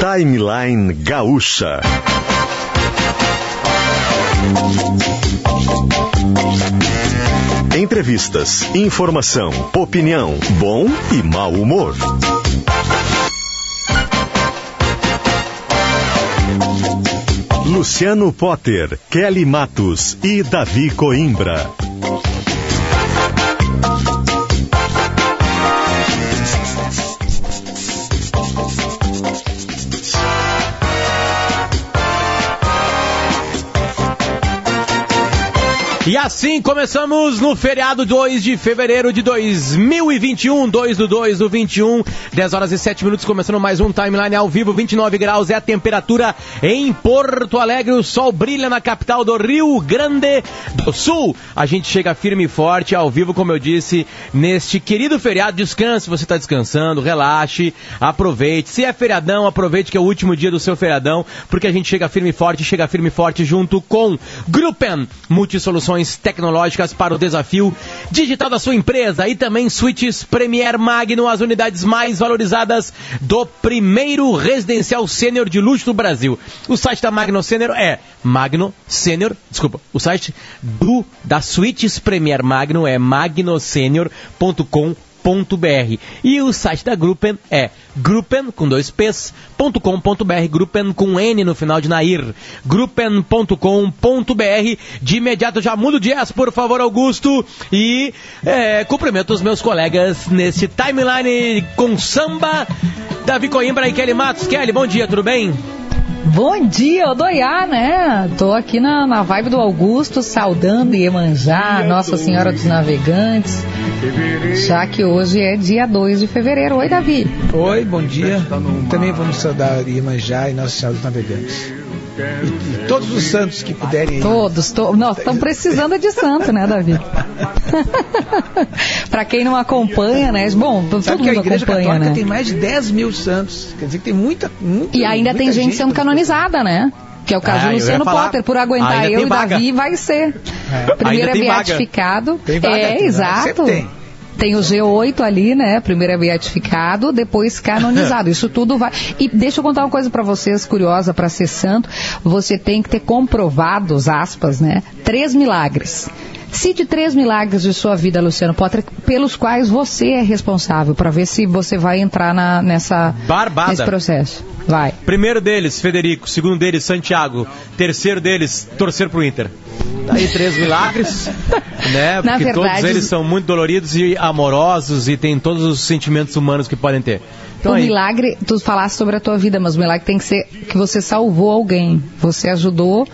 Timeline Gaúcha. Entrevistas, informação, opinião, bom e mau humor. Luciano Potter, Kelly Matos e Davi Coimbra. E assim começamos no feriado 2 de fevereiro de 2021, 2 do 2 do 21, 10 horas e 7 minutos, começando mais um timeline ao vivo, 29 graus é a temperatura em Porto Alegre, o sol brilha na capital do Rio Grande do Sul. A gente chega firme e forte ao vivo, como eu disse, neste querido feriado. Descanse, você está descansando, relaxe, aproveite. Se é feriadão, aproveite que é o último dia do seu feriadão, porque a gente chega firme e forte, chega firme e forte junto com Gruppen Multisoluções tecnológicas para o desafio digital da sua empresa e também suítes Premier Magno, as unidades mais valorizadas do primeiro residencial sênior de luxo do Brasil. O site da Magno Sênior é Magno Sênior, desculpa, o site do da Suítes Premier Magno é magnosenior.com e o site da Gruppen é gruppen, com dois p's, .com.br, gruppen com N no final de Nair, gruppen.com.br. De imediato já mudo de jazz, por favor, Augusto, e é, cumprimento os meus colegas nesse timeline com samba, Davi Coimbra e Kelly Matos. Kelly, bom dia, tudo bem? Bom dia, Odoiá, né? Tô aqui na, na vibe do Augusto, saudando Iemanjá, Nossa Senhora dos Navegantes, já que hoje é dia 2 de fevereiro. Oi, Davi. Oi, bom dia. Também vamos saudar Iemanjá e Nossa Senhora dos Navegantes. Todos os santos que puderem. Todos, to... nós estamos precisando de santo, né, Davi? para quem não acompanha, né? Bom, todo Sabe mundo que a Igreja acompanha, Católica né? tem mais de 10 mil santos. Quer dizer que tem muita. muita E ainda muita tem gente sendo pra- canonizada, né? Que é o caso Ah, do Luciano. Potter. Por aguentar Ainda eu e vaga. Davi, vai ser. Primeiro Ainda é tem vaga. beatificado. Tem vaga, é, tem vaga. exato. Sempre tem. Tem o G8 ali, né? Primeiro é beatificado, depois canonizado. Isso tudo vai. E deixa eu contar uma coisa pra vocês, curiosa, pra ser santo, você tem que ter comprovados, aspas, né? Três milagres. Cite três milagres de sua vida, Luciano Potter, pelos quais você é responsável, pra ver se você vai entrar na, nessa, Barbada. nesse processo. Vai. Primeiro deles, Federico. Segundo deles, Santiago. Terceiro deles, torcer pro Inter. Tá aí três milagres, né? Na Porque verdade, todos eles são muito doloridos e amorosos e têm todos os sentimentos humanos que podem ter. Então o aí, milagre, tu falaste sobre a tua vida, mas o milagre tem que ser que você salvou alguém. Você ajudou,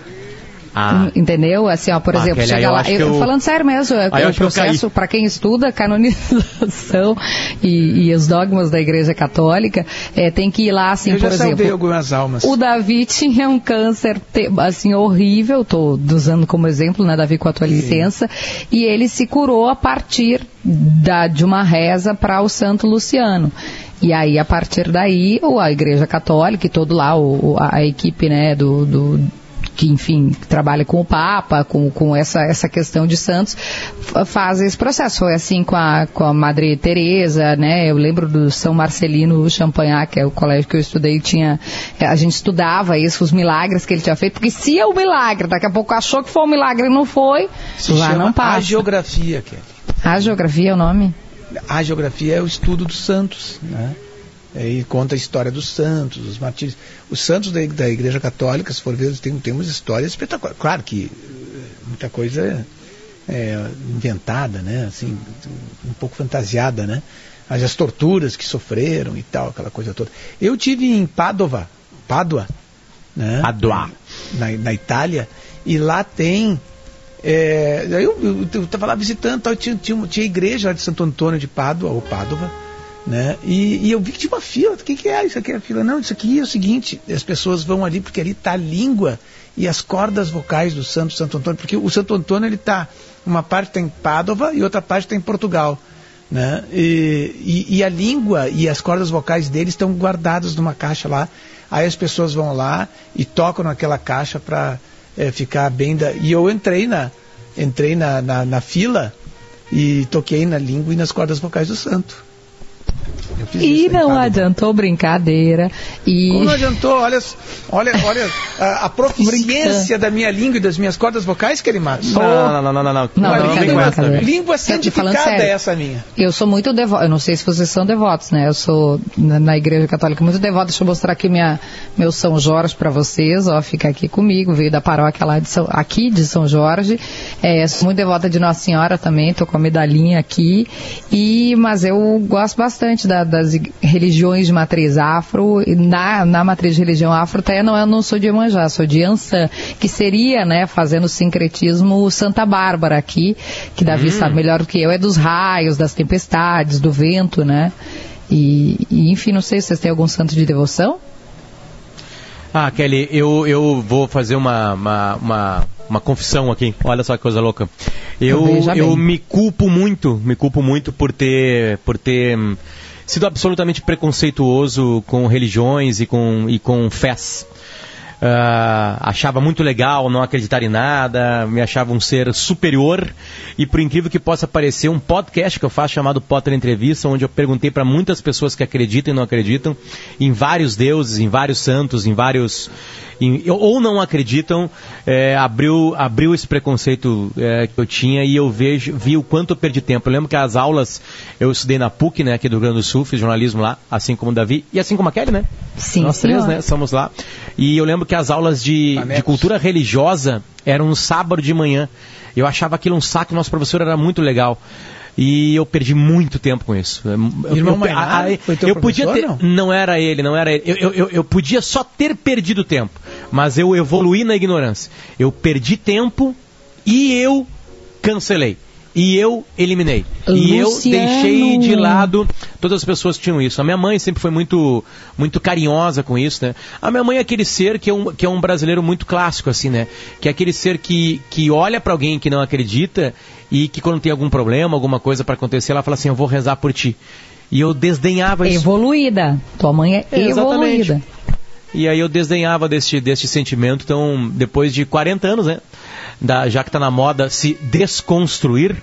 ah, entendeu? Assim, ó, por Ah, exemplo, chega eu lá. Eu, eu- Falando sério mesmo, é Aí o processo, para quem estuda canonização e, e os dogmas da Igreja Católica, é, tem que ir lá, assim, Eu por exemplo. algumas almas. O Davi tinha um câncer, assim, horrível, tô usando como exemplo, né, Davi, com a tua licença, e ele se curou a partir da, de uma reza para o Santo Luciano. E aí, a partir daí, o- a Igreja Católica e todo lá, o- a, a equipe, né, do, do que enfim trabalha com o Papa, com, com essa, essa questão de santos, faz esse processo. Foi assim com a, com a Madre Teresa, né? Eu lembro do São Marcelino Champagnat, que é o colégio que eu estudei, tinha a gente estudava isso, os milagres que ele tinha feito, porque se é um milagre, daqui a pouco achou que foi um milagre e não foi, Se já não passa. Hagiografia, Kelly. A geografia é o nome? A geografia é o estudo dos santos, né? E conta a história dos santos, os martírios. Os santos da, da Igreja Católica, se for ver, tem, tem umas histórias espetaculares. Claro que eh, muita coisa é inventada, né? Assim, um pouco fantasiada, né? Mas as torturas que sofreram e tal, aquela coisa toda. Eu tive em Padova, Pádua, né? Padua. na, na Itália, e lá tem. É, eu estava lá visitando, tal, tinha, tinha, tinha igreja lá de Santo Antônio de Pádua, ou Pádua, né? E, e eu vi que tinha uma fila. O que, que é isso aqui? É a fila? Não, isso aqui é o seguinte: as pessoas vão ali porque ali está a língua e as cordas vocais do Santo Santo Antônio, porque o Santo Antônio ele está uma parte está em Pádua e outra parte está em Portugal. Né? E, e, e a língua e as cordas vocais dele estão guardadas numa caixa lá. Aí as pessoas vão lá e tocam naquela caixa para é, ficar bem da. E eu entrei na, entrei na, na, na fila e toquei na língua e nas cordas vocais do santo. Eu fiz E isso, não adiantou brincadeira. E Como não adiantou? Olha, olha, olha a, a proficiência da minha língua e das minhas cordas vocais, Kerimatos. Não, não, não, não, não, não. Não. Davi. Língua falando santificada é essa minha. eu sou muito devota. Eu não sei se vocês são devotos, né? Eu sou na, na igreja católica muito devota. Deixa eu mostrar aqui minha, meu São Jorge para vocês. Ó, fica aqui comigo. Veio da paróquia lá de São, aqui de São Jorge. É, sou muito devota de Nossa Senhora também. Tô com a medalhinha aqui. E mas eu gosto bastante da- das ig- religiões de matriz afro. E Na, na matriz de religião afro, até não, eu não sou de Iemanjá, sou de Ançã, que seria, né, fazendo sincretismo Santa Bárbara aqui, que Davi sabe melhor do que eu, é dos raios, das tempestades, do vento, né? E, e, enfim, não sei se vocês têm algum santo de devoção. Ah, Kelly, eu, eu vou fazer uma, uma, uma, uma confissão aqui. Olha só que coisa louca. Eu, eu bem. me culpo muito, me culpo muito por ter, por ter hum, sido absolutamente preconceituoso com religiões e com, e com fés. Ah, achava muito legal não acreditar em nada, me achava um ser superior e por incrível que possa parecer um podcast que eu faço chamado Potter Entrevista, onde eu perguntei para muitas pessoas que acreditam e não acreditam em vários deuses, em vários santos, em vários em- ou não acreditam, é, abriu, abriu esse preconceito é, que eu tinha e eu vejo, vi o quanto eu perdi tempo. Eu lembro que as aulas eu estudei na PUC, né, aqui do Rio Grande do Sul, fiz jornalismo lá, assim como o Davi e assim como a Kelly, né? Sim, Nós três, senhor. né? Somos lá. E eu lembro que as aulas de, de cultura religiosa eram no sábado de manhã. Eu achava aquilo um saco, nosso professor era muito legal. E eu perdi muito tempo com isso. Eu, Irmão eu, Mainar a- a- foi teu eu podia ter. professor, Não? era ele, não era ele. Eu, eu, eu, eu podia só ter perdido tempo. Mas eu evoluí na ignorância. Eu perdi tempo e eu cancelei. E eu eliminei. E eu deixei de lado todas as pessoas que tinham isso. A minha mãe sempre foi muito, muito carinhosa com isso, né? A minha mãe é aquele ser que é um, que é um brasileiro muito clássico, assim, né? Que é aquele ser que, que olha pra alguém que não acredita e que quando tem algum problema, alguma coisa pra acontecer, ela fala assim, eu vou rezar por ti. E eu desdenhava isso. Evoluída. Tua mãe é, É, exatamente. E aí eu desdenhava deste, deste sentimento. Então, depois de 40 anos, né? Da, já que está na moda se desconstruir,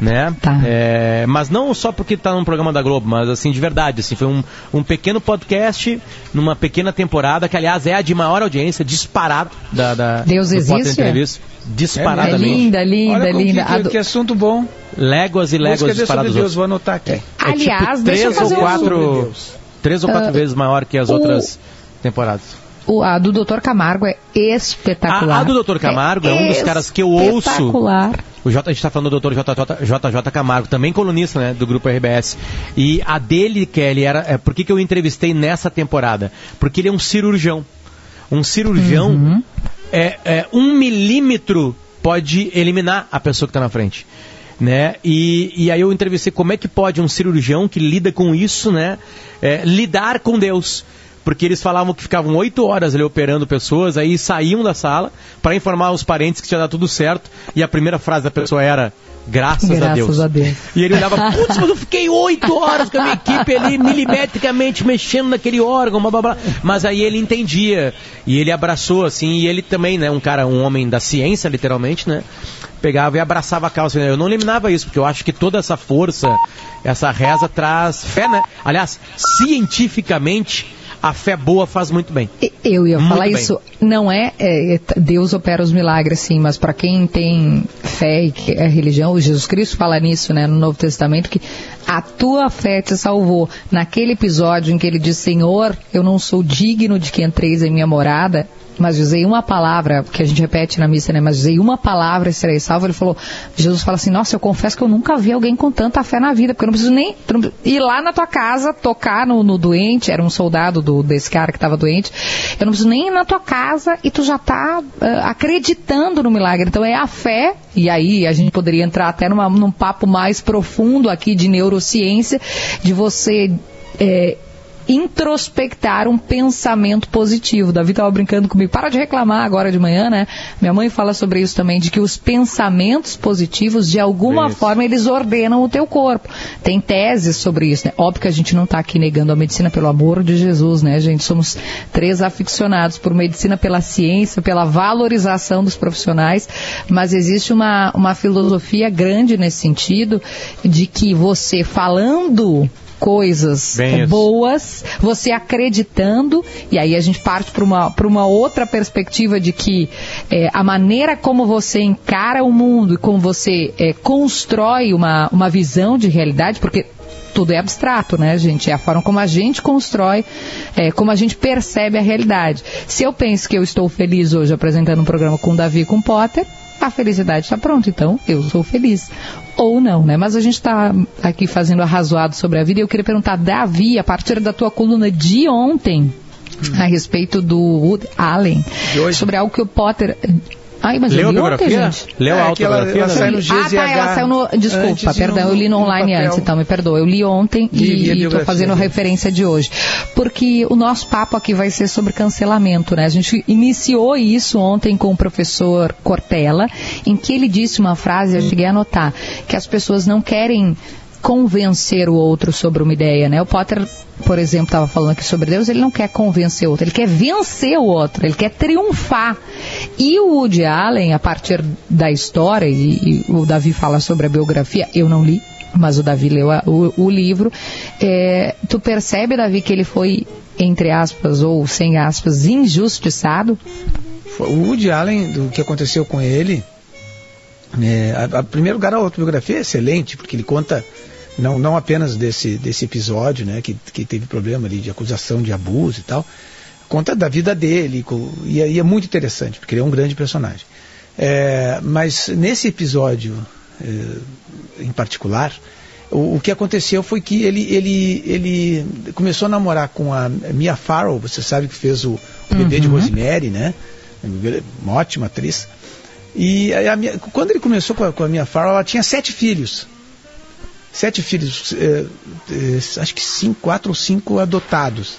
né? Tá. É, mas não só porque está num programa da Globo, mas assim, de verdade. Assim, foi um, um pequeno podcast numa pequena temporada, que aliás é a de maior audiência, disparado da, da Deus existe? Entrevista. É Disparadamente. linda, linda, Olha linda. que, A que, que assunto bom. Léguas e léguas disparadas Deus, vou anotar aqui. É Aliás, tipo deixa eu três ou fazer um- quatro, Deus. três ou quatro Ah, vezes maior que as o- outras temporadas. O- a do Dr. Camargo é espetacular. A- a do Dr. Camargo é um dos caras que eu ouço. Espetacular. O J, a gente está falando do Dr. JJ, JJ Camargo, também colunista né, do grupo RBS. E a dele, Kelly, era. É, por que, que eu entrevistei nessa temporada? Porque ele é um cirurgião. Um cirurgião Uhum. é, é um milímetro pode eliminar a pessoa que está na frente. Né? E, e aí eu entrevistei como é que pode um cirurgião que lida com isso, né, é, lidar com Deus. Porque eles falavam que ficavam oito horas ali operando pessoas, aí saíam da sala para informar os parentes que tinha dado tudo certo. E a primeira frase da pessoa era: Graças, a Graças Deus. a Deus. E ele olhava, putz, mas eu fiquei oito horas com a minha equipe ali, milimetricamente mexendo naquele órgão, blá, blá, blá. Mas aí ele entendia. E ele abraçou, assim, e ele também, né, um cara, um homem da ciência, literalmente, né? Pegava e abraçava a causa. Eu não eliminava isso, porque eu acho que toda essa força, essa reza traz fé, né? Aliás, cientificamente, a fé boa faz muito bem. Eu ia Muito falar bem. isso. Não é, é, Deus opera os milagres, sim, mas para quem tem fé e que é religião, o Jesus Cristo fala nisso, né, no Novo Testamento, que a tua fé te salvou. Naquele episódio em que ele diz, Senhor, eu não sou digno de que entreis em minha morada, mas usei uma palavra, que a gente repete na missa, né? Mas usei uma palavra e serei salvo. Ele falou, Jesus fala assim, nossa, eu confesso que eu nunca vi alguém com tanta fé na vida, porque eu não preciso nem ir lá na tua casa, tocar no, no doente, era um soldado do, desse cara que estava doente, eu não preciso nem ir na tua casa e tu já está acreditando no milagre. Então é a fé, e aí a gente poderia entrar até numa, num papo mais profundo aqui de neurociência, de você é, introspectar um pensamento positivo. Davi estava brincando comigo, para de reclamar agora de manhã, né? Minha mãe fala sobre isso também, de que os pensamentos positivos, de alguma Isso. forma, eles ordenam o teu corpo. Tem teses sobre isso, né? Óbvio que a gente não está aqui negando a medicina, pelo amor de Jesus, né, gente? Somos três aficionados por medicina, pela ciência, pela valorização dos profissionais, mas existe uma, uma filosofia grande nesse sentido, de que você falando coisas boas, você acreditando, e aí a gente parte para uma, pra uma outra perspectiva de que é, a maneira como você encara o mundo e como você é, constrói uma, uma visão de realidade, porque tudo é abstrato, né, gente? É a forma como a gente constrói, é, como a gente percebe a realidade. Se eu penso que eu estou feliz hoje apresentando um programa com o Davi e com o Potter, a felicidade está pronta, então eu sou feliz. Ou não, né? Mas a gente está aqui fazendo arrazoado sobre a vida e eu queria perguntar, Davi, a partir da tua coluna de ontem, a respeito do Wood Allen, sobre algo que o Potter. Ai, mas Leu eu li ontem, gente. Leu É, a ela- autobiografia? ela né? sai no Ah, tá, GZH ela saiu no. Desculpa, perdão, no- eu li no no online papel. antes, então me perdoa. Eu li ontem Li- e estou fazendo referência de hoje. Porque o nosso papo aqui vai ser sobre cancelamento, né? A gente iniciou isso ontem com o professor Cortella, em que ele disse uma frase, eu cheguei a anotar, que as pessoas não querem convencer o outro sobre uma ideia, né? O Potter, por exemplo, estava falando aqui sobre Deus, ele não quer convencer o outro, ele quer vencer o outro, ele quer triunfar. E o Woody Allen, a partir da história, e, e o Davi fala sobre a biografia, eu não li, mas o Davi leu a- o, o livro, é, tu percebe, Davi, que ele foi, entre aspas, ou sem aspas, injustiçado? O Woody Allen, do que aconteceu com ele, é, a, a primeiro lugar, a autobiografia é excelente, porque ele conta não, não apenas desse, desse episódio, né, que, que teve problema ali de acusação de abuso e tal, conta da vida dele, e, aí é muito interessante, porque ele é um grande personagem. É, mas nesse episódio é, em particular, o, o que aconteceu foi que ele, ele, ele começou a namorar com a Mia Farrow, você sabe que fez o, o bebê de Rosemary, né? Uma ótima atriz. E a quando ele começou com a, com a Mia Farrow, ela tinha sete filhos. Sete filhos, eh, eh, acho que cinco, quatro ou cinco adotados.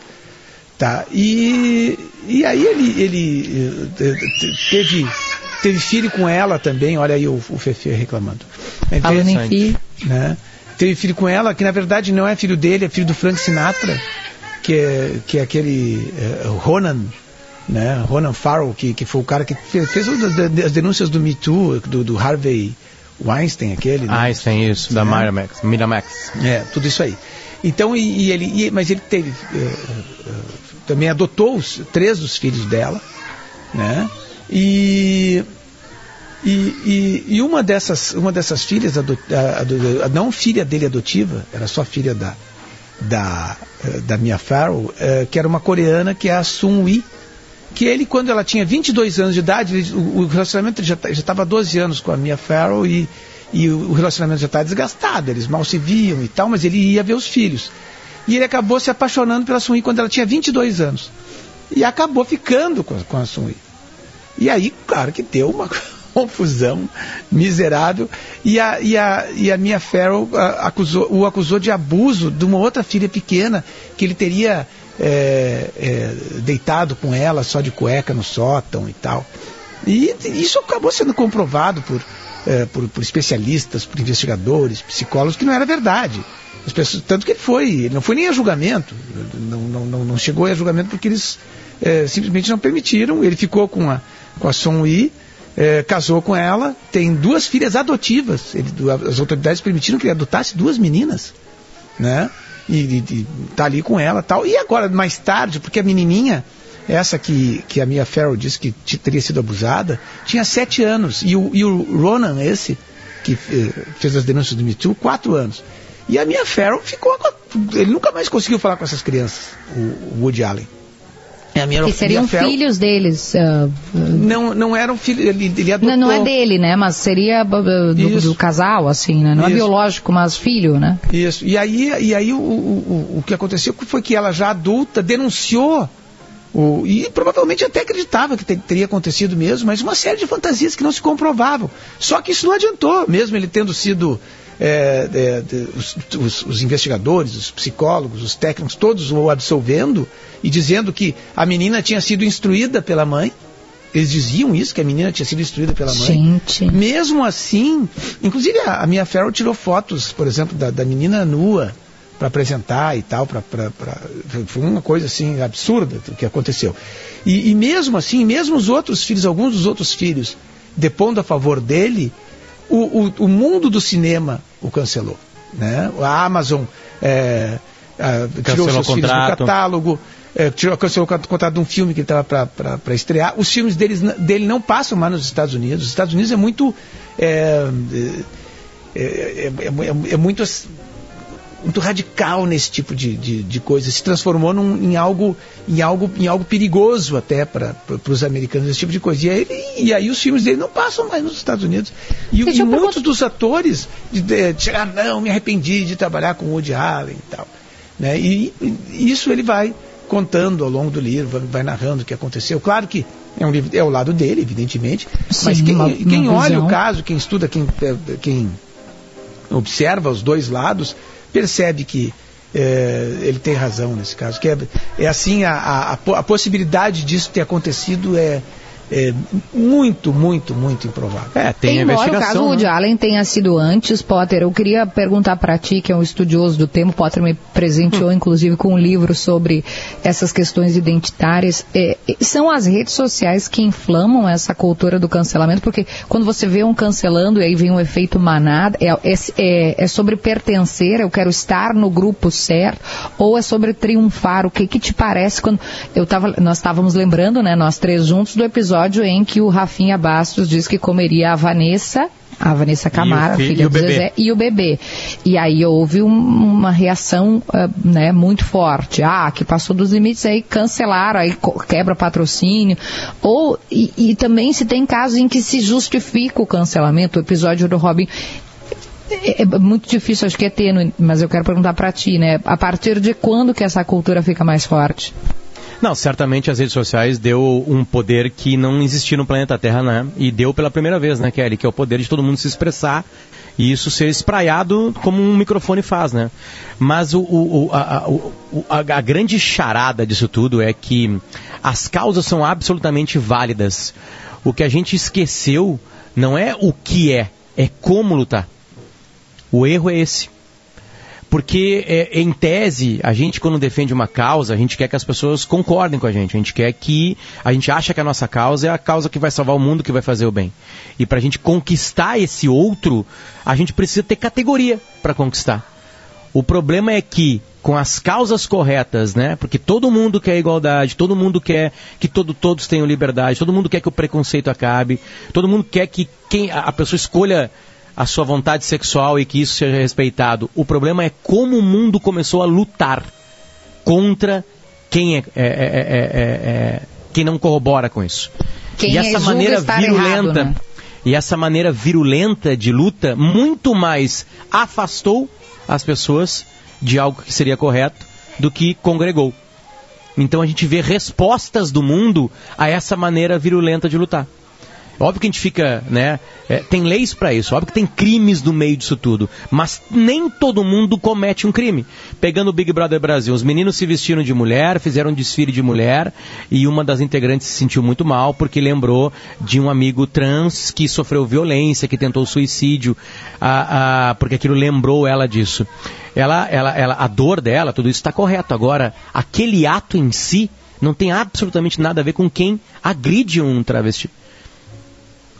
Tá? E, e aí ele, ele te- teve, teve filho com ela também, olha aí o, o Fefe reclamando. É Falando em Interessante. filho. né? Teve filho com ela, que na verdade não é filho dele, é filho do Frank Sinatra, que é, que é aquele eh, Ronan, né? Ronan Farrell, que, que foi o cara que fez, fez as denúncias do Me Too, do, do Harvey Weinstein, aquele. né? Ah, isso tem isso, da É. Miramax. Miramax. É, tudo isso aí. Então, e, e ele, e- mas ele teve, eh, eh, também adotou os, três dos filhos dela, né? E, e, e, uma dessas, uma dessas filhas, ado- a- a- a- não filha dele adotiva, era só filha da, da, eh, da Mia Farrow, eh, que era uma coreana, que é a Sun Wi, que ele, quando ela tinha 22 anos de idade, ele- o, o relacionamento já estava há 12 anos com a Mia Farrow e, e o, relacionamento já estava desgastado, eles mal se viam e tal, mas ele ia ver os filhos. E ele acabou se apaixonando pela Sun Yi quando ela tinha 22 anos. E acabou ficando com, com a Sun Yi. E aí, claro que deu uma confusão miserável. E a, e a, e a Mia Farrow acusou, o acusou de abuso de uma outra filha pequena, que ele teria é, é, deitado com ela só de cueca no sótão e tal. E isso acabou sendo comprovado por, é, por, por especialistas, por investigadores, psicólogos, que não era verdade. As pessoas, tanto que ele foi, não foi nem a julgamento, não, não, não, não chegou a julgamento porque eles é, simplesmente não permitiram. Ele ficou com a, com a Son Yi, é, casou com ela, tem duas filhas adotivas. Ele, as autoridades permitiram que ele adotasse duas meninas, né? E, e, e tá ali com ela tal. E agora, mais tarde, porque a menininha, essa que, que a Mia Farrow disse que teria sido abusada, tinha sete anos. E o, e o Ronan, esse, que eh, fez as denúncias do Me Too, quatro anos. E a Mia Farrow ficou. Ele nunca mais conseguiu falar com essas crianças, o, o Woody Allen. E a Mia, Que seriam filhos deles. ah, Não, não eram filhos, ele, ele adotou. não, não é dele, né? Mas seria ah, do, do casal, assim, né? Não é Isso. biológico, mas filho, né? Isso. E aí, e aí o, o, o, o que aconteceu foi que ela já adulta denunciou o, e provavelmente até acreditava que te- teria acontecido mesmo, mas uma série de fantasias que não se comprovavam. Só que isso não adiantou, mesmo ele tendo sido é, é, os, os- os investigadores, os psicólogos, os técnicos, todos o absolvendo e dizendo que a menina tinha sido instruída pela mãe. Eles diziam isso, que a menina tinha sido instruída pela mãe. Gente. Mesmo assim, inclusive a, a Mia Farrow tirou fotos, por exemplo, da, da menina nua para apresentar e tal, pra, pra, pra- foi uma coisa assim absurda o que aconteceu. E, e mesmo assim, mesmo os outros filhos, alguns dos outros filhos, depondo a favor dele, o, o, o mundo do cinema o cancelou. Né? A Amazon é, ah, tirou seus filhos do catálogo, eh, tirou, cancelou o contrato de um filme que ele estava para estrear. Os filmes deles, dele não passam mais nos Estados Unidos. Os Estados Unidos é muito. É, é, é, é- é- é muito, muito radical nesse tipo de, de, de coisa. Se transformou num- em, algo, em, algo, em algo perigoso até para os americanos, esse tipo de coisa. E aí, e aí os filmes dele não passam mais nos Estados Unidos. E, e muitos dos atores de, de, de chegar, não, me arrependi de trabalhar com o Woody Allen e tal. Né? E, e isso ele vai contando ao longo do livro, vai, narrando o que aconteceu. Claro que é, um livro, é o lado dele, evidentemente, mas Sim, quem, uma- quem uma olha visão. o caso, quem estuda, quem, quem observa os dois lados, percebe que eh, ele tem razão nesse caso. Que é, é assim, a, a, a possibilidade disso ter acontecido é, é muito, muito, muito improvável. É, tem a Embora o caso investigação. Woody né? Allen tenha sido antes, Potter, eu queria perguntar para ti, que é um estudioso do tema, Potter me presenteou inclusive com um livro sobre essas questões identitárias. É, é, são as redes sociais que inflamam essa cultura do cancelamento, porque quando você vê um cancelando e aí vem um efeito manada, é, é, é- é sobre pertencer, eu quero estar no grupo certo, ou é sobre triunfar? O que que te parece quando eu tava, nós estávamos lembrando, né, nós três juntos do episódio em que o Rafinha Bastos diz que comeria a Vanessa, a Vanessa Camara, fi- filha do. Zezé, e o bebê. E aí houve um- uma reação ah, né, muito forte. Ah, que passou dos limites, aí cancelaram, aí quebra patrocínio. Ou, e, e também se tem casos em que se justifica o cancelamento, o episódio do Robin. É, é muito difícil, acho que é tênue, mas eu quero perguntar pra ti, né? A partir de quando que essa cultura fica mais forte? Não, certamente as redes sociais deu um poder que não existia no planeta Terra, né? E deu pela primeira vez, né, Kelly? Que é o poder de todo mundo se expressar e isso ser espraiado como um microfone faz, né? Mas o, o- a, a- a- a grande charada disso tudo é que as causas são absolutamente válidas. O que a gente esqueceu não é o que é, é como lutar. O erro é esse. Porque, é, em tese, a gente, quando defende uma causa, a gente quer que as pessoas concordem com a gente. A gente quer que. A gente acha que a nossa causa é a causa que vai salvar o mundo, que vai fazer o bem. E para a gente conquistar esse outro, a gente precisa ter categoria para conquistar. O problema é que, com as causas corretas, né? Porque todo mundo quer igualdade, todo mundo quer que todo, todos tenham liberdade, todo mundo quer que o preconceito acabe, todo mundo quer que quem, a a pessoa escolha a sua vontade sexual e que isso seja respeitado. O problema é como o mundo começou a lutar contra quem é, é- é- é- é- é- quem não corrobora com isso. Quem e é essa maneira virulenta errado, né? e essa maneira virulenta de luta muito mais afastou as pessoas de algo que seria correto do que congregou. Então a gente vê respostas do mundo a essa maneira virulenta de lutar. Óbvio que a gente fica, né? é, tem leis para isso, óbvio que tem crimes no meio disso tudo, mas nem todo mundo comete um crime. Pegando o Big Brother Brasil, os meninos se vestiram de mulher, fizeram um desfile de mulher e uma das integrantes se sentiu muito mal porque lembrou de um amigo trans que sofreu violência, que tentou suicídio, ah, ah, porque aquilo lembrou ela disso. Ela, ela, ela, a dor dela, tudo isso está correto. Agora, aquele ato em si não tem absolutamente nada a ver com quem agride um travesti.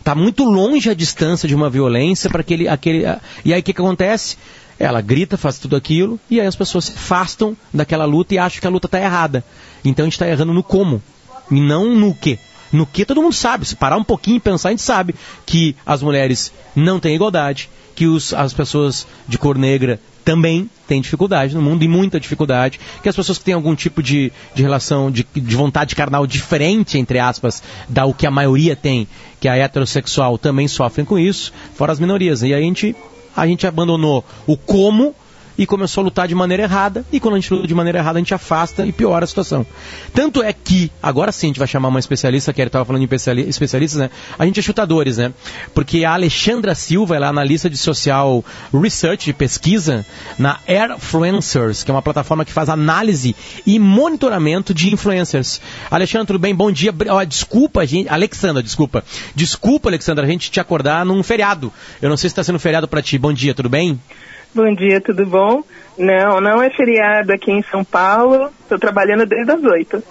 Está muito longe a distância de uma violência para aquele, aquele. E aí o que, que acontece? Ela grita, faz tudo aquilo, e aí as pessoas se afastam daquela luta e acham que a luta está errada. Então a gente está errando no como, e não no que. No que todo mundo sabe. Se parar um pouquinho e pensar, a gente sabe que as mulheres não têm igualdade, que os, as pessoas de cor negra também têm dificuldade no mundo, e muita dificuldade, que as pessoas que têm algum tipo de, de relação, de, de vontade carnal diferente, entre aspas, da o que a maioria tem, que é heterossexual, também sofrem com isso, fora as minorias. E aí a gente, a gente abandonou o como e começou a lutar de maneira errada, e quando a gente luta de maneira errada, a gente afasta e piora a situação. Tanto é que, agora sim a gente vai chamar uma especialista, que estava falando de especiali- especialistas, né? A gente é chutadores, né? Porque a Alexandra Silva, ela é analista de social research, de pesquisa, na Airfluencers, que é uma plataforma que faz análise e monitoramento de influencers. Alexandra, tudo bem? Bom dia. Ó, desculpa, gente. Alexandra, desculpa. Desculpa, Alexandra, a gente te acordar num feriado. Eu não sei se está sendo feriado para ti. Bom dia, tudo bem? Bom dia, tudo bom? Não, não é feriado aqui em São Paulo. Estou trabalhando desde as oito.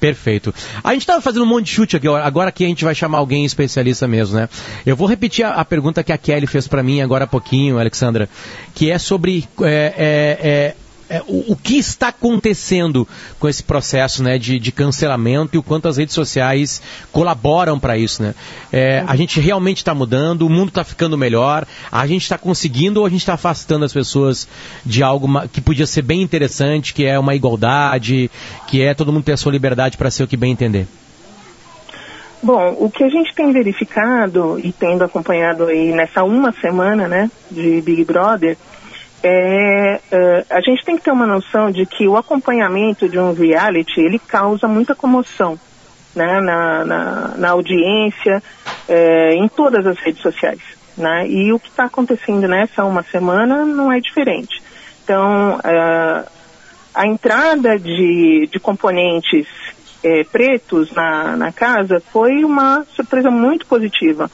Perfeito. A gente estava fazendo um monte de chute aqui, agora que a gente vai chamar alguém especialista mesmo, né? Eu vou repetir a, a pergunta que a Kelly fez para mim agora há pouquinho, Alexandra, que é sobre é, é, é, é, o, o, que está acontecendo com esse processo né, de, de cancelamento e o quanto as redes sociais colaboram para isso. Né? É, a gente realmente está mudando, o mundo está ficando melhor, a gente está conseguindo ou a gente está afastando as pessoas de algo que podia ser bem interessante, que é uma igualdade, que é todo mundo ter a sua liberdade para ser o que bem entender? Bom, o que a gente tem verificado e tendo acompanhado aí nessa uma semana, né, de Big Brother, é, uh, a gente tem que ter uma noção de que o acompanhamento de um reality, ele causa muita comoção, né, na, na, na audiência, é, em todas as redes sociais, né, e o que está acontecendo nessa uma semana não é diferente. Então, uh, a entrada de, de componentes é, pretos na, na casa foi uma surpresa muito positiva,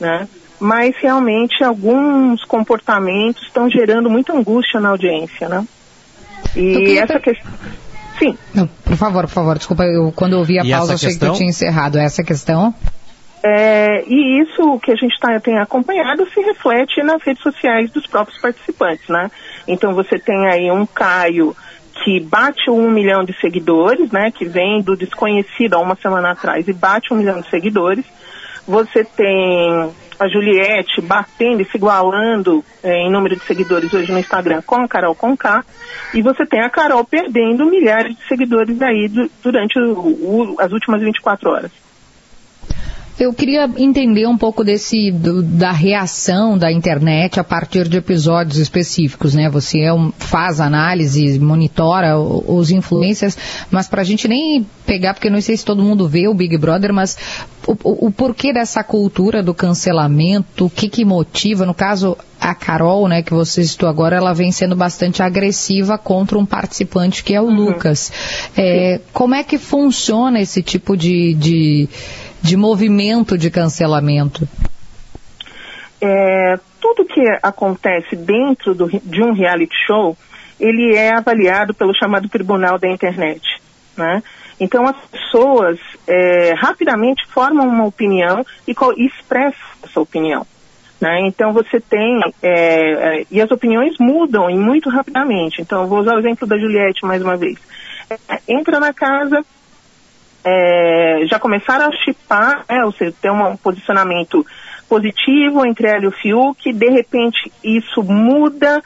né? Mas realmente alguns comportamentos estão gerando muita angústia na audiência, né? E essa per... questão. Sim. Não, por favor, por favor, desculpa, eu, quando eu ouvi a e pausa achei questão? que eu tinha encerrado. Essa questão? É, e isso que a gente tá, tem acompanhado se reflete nas redes sociais dos próprios participantes, né? Então você tem aí um Caio que bate um milhão de seguidores, né, que vem do desconhecido há uma semana atrás e bate um milhão de seguidores. Você tem a Juliette batendo e se igualando é, em número de seguidores hoje no Instagram com a Carol Conká. E você tem a Carol perdendo milhares de seguidores aí do, durante o, o, as últimas 24 horas. Eu queria entender um pouco desse do, da reação da internet a partir de episódios específicos, né? Você é um, faz análise, monitora os influencers, mas para a gente nem pegar, porque não sei se todo mundo vê o Big Brother, mas o, o, o porquê dessa cultura do cancelamento, o que que motiva, no caso a Carol, né, que você citou agora, ela vem sendo bastante agressiva contra um participante que é o uhum. Lucas. É, como é que funciona esse tipo de, de de movimento de cancelamento? É, tudo que acontece dentro do, de um reality show, ele é avaliado pelo chamado tribunal da internet, né? Então as pessoas é, rapidamente formam uma opinião e, expressam essa opinião. Né? Então você tem, é, é, e as opiniões mudam e muito rapidamente. Então vou usar o exemplo da Juliette mais uma vez. É, entra na casa, é, já começaram a chipar, né, ou seja, ter um posicionamento positivo entre ela e o Fiuk, de repente isso muda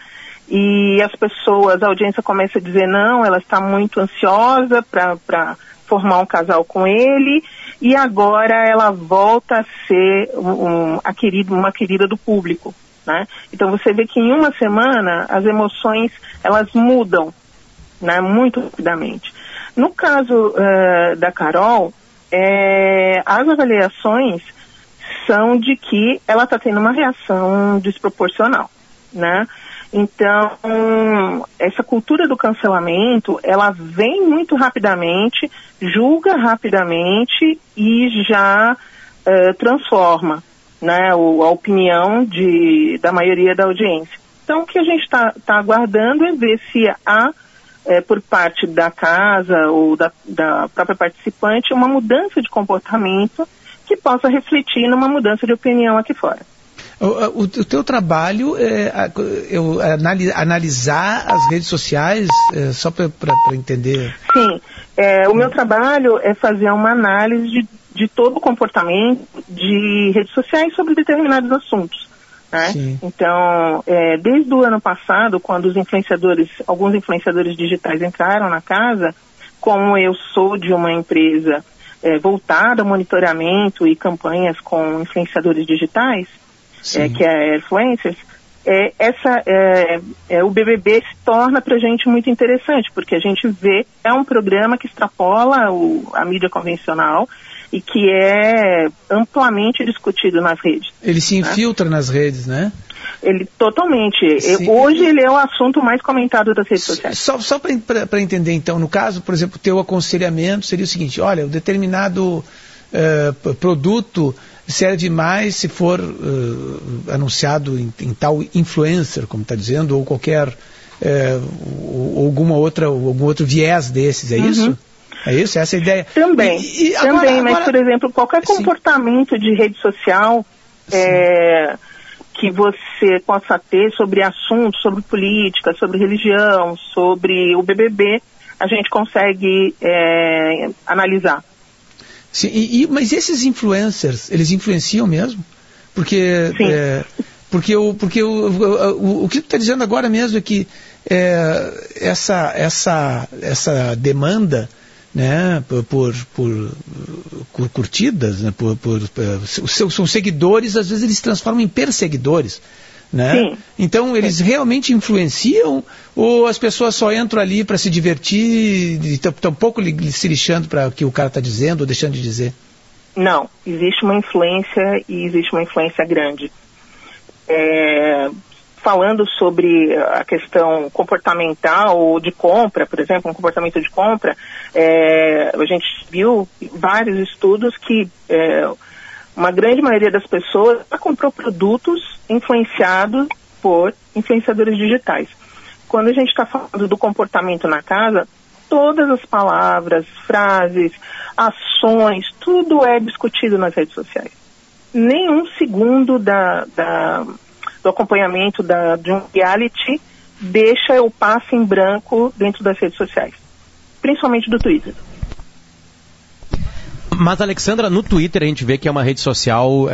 e as pessoas, a audiência começa a dizer não, ela está muito ansiosa para formar um casal com ele e agora ela volta a ser um, a querida, uma querida do público. Né? Então você vê que em uma semana as emoções elas mudam né, muito rapidamente. No caso uh, da Carol, é, as avaliações são de que ela está tendo uma reação desproporcional, né? Então, essa cultura do cancelamento, ela vem muito rapidamente, julga rapidamente e já uh, transforma né, o, a opinião de, da maioria da audiência. Então, o que a gente está tá aguardando é ver se há é, por parte da casa ou da, da própria participante uma mudança de comportamento que possa refletir numa mudança de opinião aqui fora. O, o, o teu trabalho é eu, analisar as redes sociais, é, só para entender? Sim, é, o meu trabalho é fazer uma análise de, de todo o comportamento de redes sociais sobre determinados assuntos. Né? Então, é, desde o ano passado, quando os influenciadores, alguns influenciadores digitais entraram na casa, como eu sou de uma empresa é, voltada ao monitoramento e campanhas com influenciadores digitais, é, que é Influencers, é, essa, é, é, o BBB se torna para a gente muito interessante, porque a gente vê, é um programa que extrapola o, a mídia convencional e que é amplamente discutido nas redes. Ele se né? infiltra né? nas redes, né? Ele totalmente. Sim. Hoje ele é o assunto mais comentado das redes sociais. Só, só para entender, então, no caso, por exemplo, teu aconselhamento seria o seguinte: olha, o determinado uh, produto serve mais se for uh, anunciado em, em, tal influencer, como está dizendo, ou qualquer uh, alguma outra, ou algum outro viés desses, é uhum. isso? É isso? Essa é a ideia? Também. E, e também, agora, mas, agora... por exemplo, qualquer comportamento Sim. de rede social é, que você possa ter sobre assuntos, sobre política, sobre religião, sobre o BBB, a gente consegue é, analisar. Sim, e, mas esses influencers, eles influenciam mesmo? Porque, é, porque, o, porque o, o, o que tu está dizendo agora mesmo é que é, essa, essa, essa demanda né, por, por, por curtidas, né, por, por, os seus são seguidores, às vezes eles se transformam em perseguidores. Né? Então eles realmente influenciam ou as pessoas só entram ali para se divertir e estão um pouco se lixando para o que o cara está dizendo ou deixando de dizer? Não, existe uma influência e existe uma influência grande. É, falando sobre a questão comportamental ou de compra, por exemplo, um comportamento de compra, é, a gente viu vários estudos que é, uma grande maioria das pessoas já comprou produtos influenciados por influenciadores digitais. Quando a gente está falando do comportamento na casa, todas as palavras, frases, ações, tudo é discutido nas redes sociais. Nenhum segundo da, da do acompanhamento da, de um reality deixa o passe em branco dentro das redes sociais, principalmente do Twitter. Mas, Alexandra, no Twitter a gente vê que é uma rede social uh,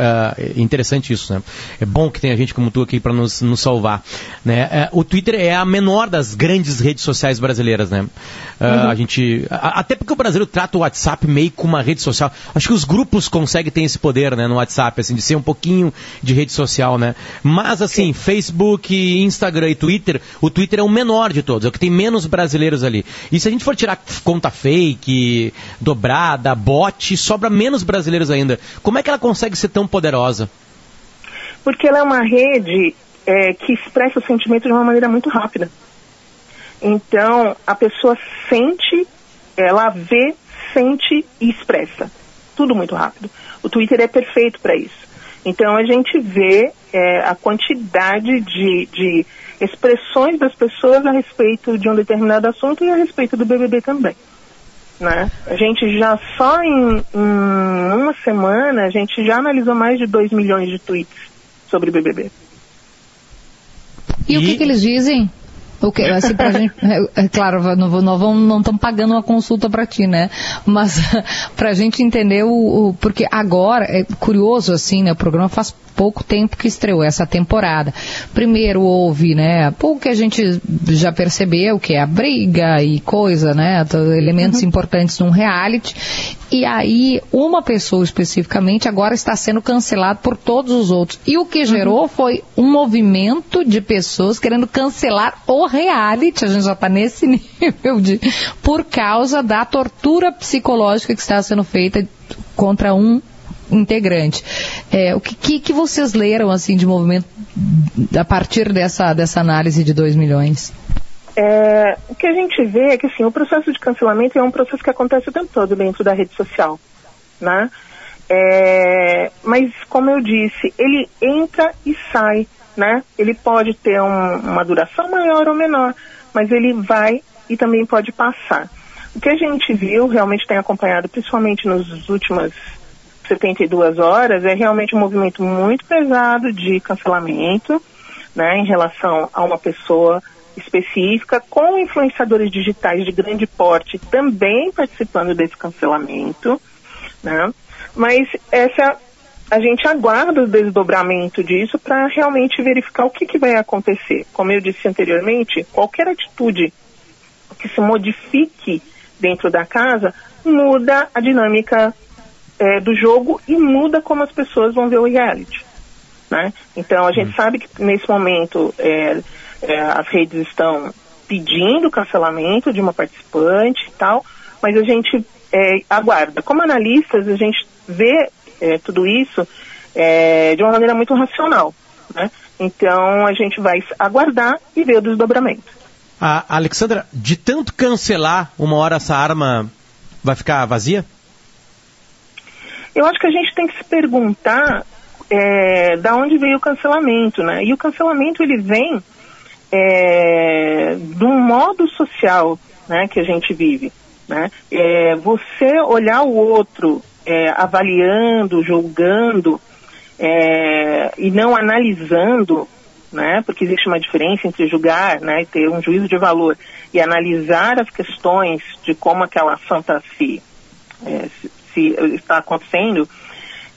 interessante isso, né? É bom que tenha gente como tu aqui para nos, nos salvar. Né? Uh, o Twitter é a menor das grandes redes sociais brasileiras, né? Uh, uhum. A gente. A, até porque o Brasil trata o WhatsApp meio como uma rede social. Acho que os grupos conseguem ter esse poder, né, no WhatsApp, assim, de ser um pouquinho de rede social, né? Mas assim, Sim. Facebook, Instagram e Twitter, o Twitter é o menor de todos, é o que tem menos brasileiros ali. E se a gente for tirar conta fake, dobrada, bot, sobra menos brasileiros ainda. Como é que ela consegue ser tão poderosa? Porque ela é uma rede é, que expressa o sentimento de uma maneira muito rápida. Então, a pessoa sente, ela vê, sente e expressa. Tudo muito rápido. O Twitter é perfeito para isso. Então, a gente vê é, a quantidade de, de expressões das pessoas a respeito de um determinado assunto e a respeito do BBB também. Né? A gente já só em, em, uma semana, a gente já analisou mais de 2 milhões de tweets sobre BBB. E, e... o que, que eles dizem? O que, assim, pra gente, é, é, claro, não, nós vamos, não estamos pagando uma consulta para ti, né? Mas para a gente entender o, o, porque agora é curioso assim, né? O programa faz pouco tempo que estreou essa temporada. Primeiro houve, né, pouco que a gente já percebeu, que é a briga e coisa, né, elementos uhum. importantes num reality. E aí, uma pessoa especificamente agora está sendo cancelada por todos os outros. E o que gerou uhum. foi um movimento de pessoas querendo cancelar o reality, a gente já está nesse nível de, por causa da tortura psicológica que está sendo feita contra um integrante. É, o que, que vocês leram assim de movimento a partir dessa, dessa análise de 2 milhões? É, o que a gente vê é que assim, o processo de cancelamento é um processo que acontece o tempo todo dentro da rede social. Né? É, mas, como eu disse, ele entra e sai. Né? Ele pode ter um, uma duração maior ou menor, mas ele vai e também pode passar. O que a gente viu, realmente tem acompanhado, principalmente nas últimas 72 horas é realmente um movimento muito pesado de cancelamento, né, em relação a uma pessoa específica, com influenciadores digitais de grande porte também participando desse cancelamento, né? Mas essa a gente aguarda o desdobramento disso para realmente verificar o que, que vai acontecer. Como eu disse anteriormente, qualquer atitude que se modifique dentro da casa muda a dinâmica é, do jogo e muda como as pessoas vão ver o reality. Né? Então a gente hum. sabe que nesse momento é, é, as redes estão pedindo cancelamento de uma participante e tal, mas a gente é, aguarda. Como analistas, a gente vê é, tudo isso é, de uma maneira muito racional. Né? Então a gente vai aguardar e ver o desdobramento. A Alexandra, de tanto cancelar, uma hora essa arma vai ficar vazia? Eu acho que a gente tem que se perguntar é, da onde veio o cancelamento, né? E o cancelamento ele vem é, um modo social, né, que a gente vive, né? É, você olhar o outro é, avaliando, julgando, é, e não analisando, né, porque existe uma diferença entre julgar né, e ter um juízo de valor e analisar as questões de como aquela ação está é, se, está acontecendo,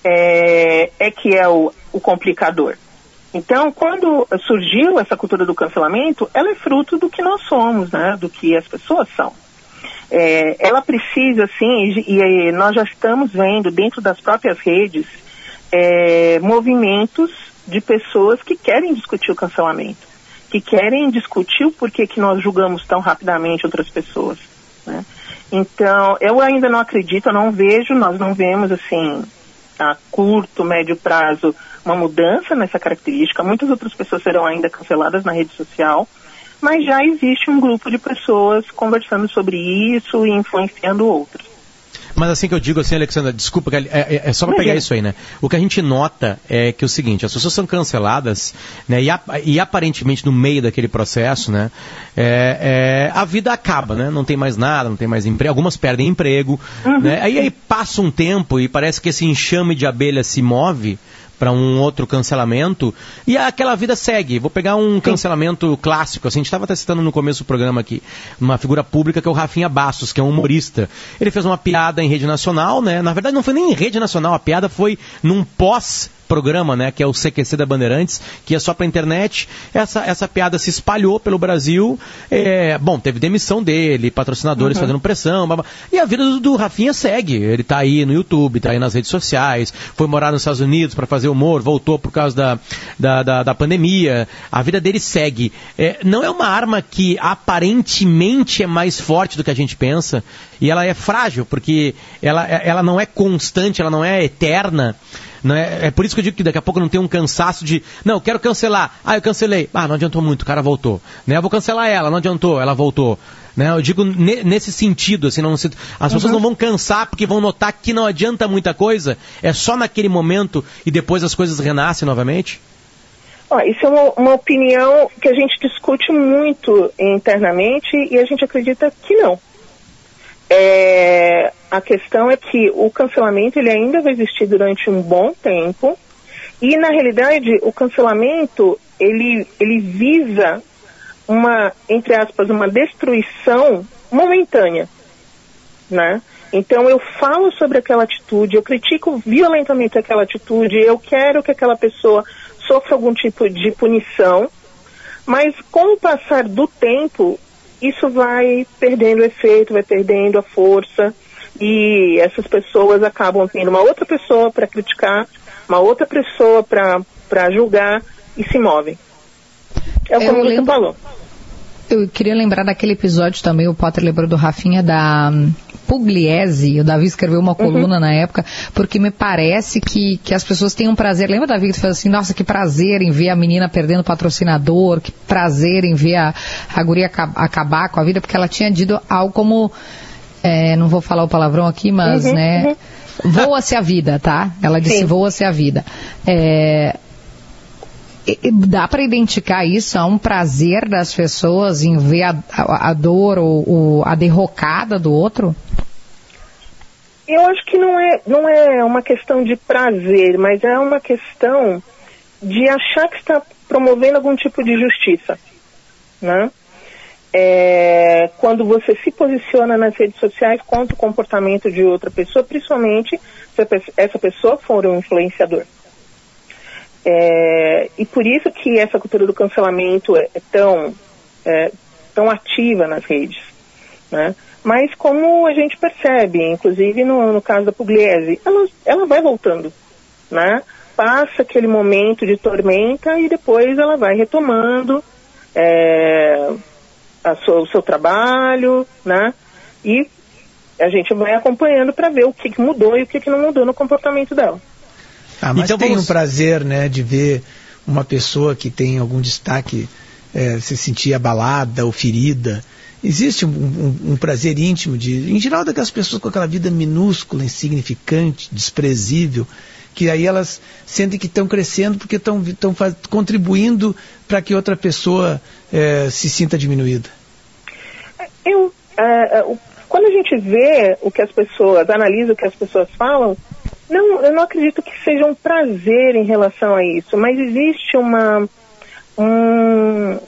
é, é que é o, o complicador. Então, quando surgiu essa cultura do cancelamento, ela é fruto do que nós somos, né? Do que as pessoas são. É, ela precisa, sim, e, e, nós já estamos vendo dentro das próprias redes é, movimentos de pessoas que querem discutir o cancelamento, que querem discutir o porquê que nós julgamos tão rapidamente outras pessoas. Né? Então, eu ainda não acredito, eu não vejo, nós não vemos assim a curto, médio prazo uma mudança nessa característica. Muitas outras pessoas serão ainda canceladas na rede social, mas já existe um grupo de pessoas conversando sobre isso e influenciando outros. Mas assim que eu digo assim, Alexandra, desculpa, é, é, é só para pegar isso aí, né? O que a gente nota é que é o seguinte, as pessoas são canceladas, né? E, e aparentemente no meio daquele processo, né? É, é, a vida acaba, né? Não tem mais nada, não tem mais emprego, algumas perdem emprego, uhum. né? Aí, aí passa um tempo e parece que esse enxame de abelha se move, para um outro cancelamento e aquela vida segue. Vou pegar um cancelamento clássico, assim, a gente estava até citando no começo do programa aqui, uma figura pública que é o Rafinha Bastos, que é um humorista. Ele fez uma piada em rede nacional, né? Na verdade não foi nem em rede nacional, a piada foi num pós programa, né, que é o CQC da Bandeirantes, que é só para internet. Essa, essa piada se espalhou pelo Brasil. É, bom, teve demissão dele, patrocinadores uhum. fazendo pressão. Blá, blá. E a vida do, do Rafinha segue. Ele está aí no YouTube, está aí nas redes sociais, foi morar nos Estados Unidos para fazer humor, voltou por causa da, da, da, da pandemia. A vida dele segue. É, não é uma arma que aparentemente é mais forte do que a gente pensa. E ela é frágil, porque ela, ela não é constante, ela não é eterna. É, é por isso que eu digo que daqui a pouco não tem um cansaço de, não, eu quero cancelar. Ah, eu cancelei. Ah, não adiantou muito, o cara voltou. Né? Eu vou cancelar ela, não adiantou, ela voltou. Né? Eu digo ne, nesse sentido, assim, não, as pessoas uhum. não vão cansar porque vão notar que não adianta muita coisa, é só naquele momento e depois as coisas renascem novamente? isso é uma, uma opinião que a gente discute muito internamente e a gente acredita que não. É, a questão é que o cancelamento ele ainda vai existir durante um bom tempo e na realidade o cancelamento ele, ele visa uma entre aspas uma destruição momentânea, né? Então eu falo sobre aquela atitude, eu critico violentamente aquela atitude, eu quero que aquela pessoa sofra algum tipo de punição, mas com o passar do tempo isso vai perdendo efeito, vai perdendo a força e essas pessoas acabam tendo uma outra pessoa para criticar, uma outra pessoa para julgar e se movem. É como você lembro, falou. Eu queria lembrar daquele episódio também, o Potter lembrou do Rafinha da Pugliese, o Davi escreveu uma uhum. coluna uhum. na época, porque me parece que, que as pessoas têm um prazer. Lembra, Davi, que tu falou assim, nossa, que prazer em ver a menina perdendo patrocinador, que prazer em ver a, a guria acabar com a vida, porque ela tinha dito algo como é, não vou falar o palavrão aqui, mas, uhum, né, uhum. voa-se a vida, tá? Ela disse voa-se a vida. É, dá para identificar isso? Há um prazer das pessoas em ver a, a, a dor ou, ou, a derrocada do outro? Eu acho que não é, não é uma questão de prazer, mas é uma questão de achar que está promovendo algum tipo de justiça, né? é, quando você se posiciona nas redes sociais contra o comportamento de outra pessoa, principalmente se essa pessoa for um influenciador. É, e por isso que essa cultura do cancelamento é, tão, é, tão ativa nas redes. Né? Mas como a gente percebe, inclusive no, no caso da Pugliese, ela, ela vai voltando. Né? Passa aquele momento de tormenta e depois ela vai retomando. É, sua, o seu trabalho, né? E a gente vai acompanhando para ver o que, que, mudou e o que, que, não mudou no comportamento dela. Ah, mas então tem vamos... um prazer, né, de ver uma pessoa que tem algum destaque é, se sentir abalada ou ferida. Existe um, um, um, prazer íntimo de, em geral, daquelas pessoas com aquela vida minúscula, insignificante, desprezível, que aí elas sentem que estão crescendo porque estão contribuindo para que outra pessoa é, se sinta diminuída? Eu, é, quando a gente vê o que as pessoas, analisa o que as pessoas falam, Não, eu não acredito que seja um prazer em relação a isso, mas existe uma, um,